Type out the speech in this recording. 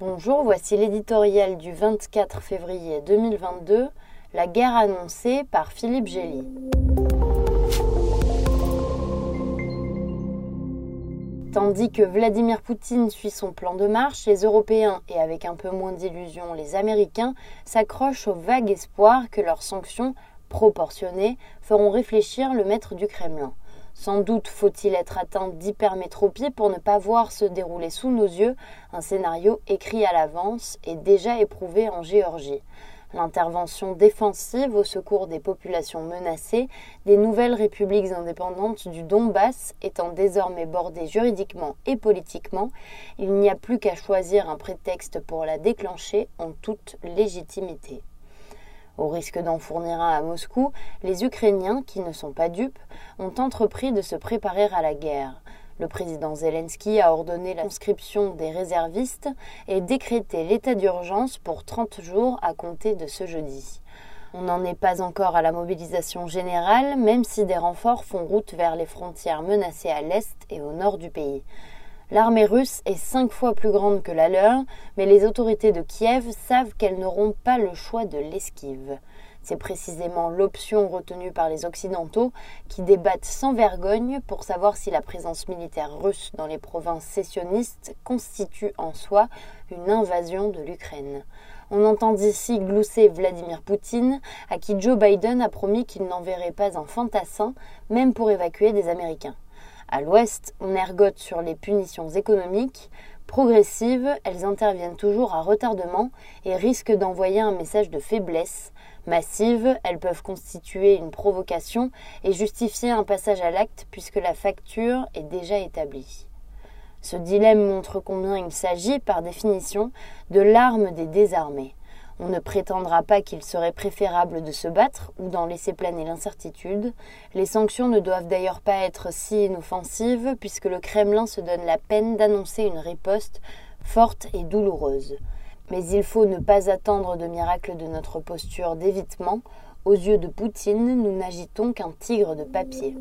Bonjour, voici l'éditorial du 24 février 2022, La guerre annoncée par Philippe Gély. Tandis que Vladimir Poutine suit son plan de marche, les Européens et avec un peu moins d'illusion les Américains s'accrochent au vague espoir que leurs sanctions proportionnées feront réfléchir le maître du Kremlin. Sans doute faut-il être atteint d'hypermétropie pour ne pas voir se dérouler sous nos yeux un scénario écrit à l'avance et déjà éprouvé en Géorgie. L'intervention défensive au secours des populations menacées des nouvelles républiques indépendantes du Donbass étant désormais bordée juridiquement et politiquement, il n'y a plus qu'à choisir un prétexte pour la déclencher en toute légitimité. Au risque d'en fournir un à Moscou, les Ukrainiens, qui ne sont pas dupes, ont entrepris de se préparer à la guerre. Le président Zelensky a ordonné l'inscription des réservistes et décrété l'état d'urgence pour 30 jours à compter de ce jeudi. On n'en est pas encore à la mobilisation générale, même si des renforts font route vers les frontières menacées à l'est et au nord du pays. L'armée russe est cinq fois plus grande que la leur, mais les autorités de Kiev savent qu'elles n'auront pas le choix de l'esquive. C'est précisément l'option retenue par les Occidentaux qui débattent sans vergogne pour savoir si la présence militaire russe dans les provinces sécessionnistes constitue en soi une invasion de l'Ukraine. On entend d'ici glousser Vladimir Poutine, à qui Joe Biden a promis qu'il n'enverrait pas un fantassin, même pour évacuer des Américains. À l'ouest, on ergote sur les punitions économiques. Progressives, elles interviennent toujours à retardement et risquent d'envoyer un message de faiblesse. Massives, elles peuvent constituer une provocation et justifier un passage à l'acte puisque la facture est déjà établie. Ce dilemme montre combien il s'agit, par définition, de l'arme des désarmés. On ne prétendra pas qu'il serait préférable de se battre ou d'en laisser planer l'incertitude. Les sanctions ne doivent d'ailleurs pas être si inoffensives puisque le Kremlin se donne la peine d'annoncer une riposte forte et douloureuse. Mais il faut ne pas attendre de miracle de notre posture d'évitement. Aux yeux de Poutine, nous n'agitons qu'un tigre de papier.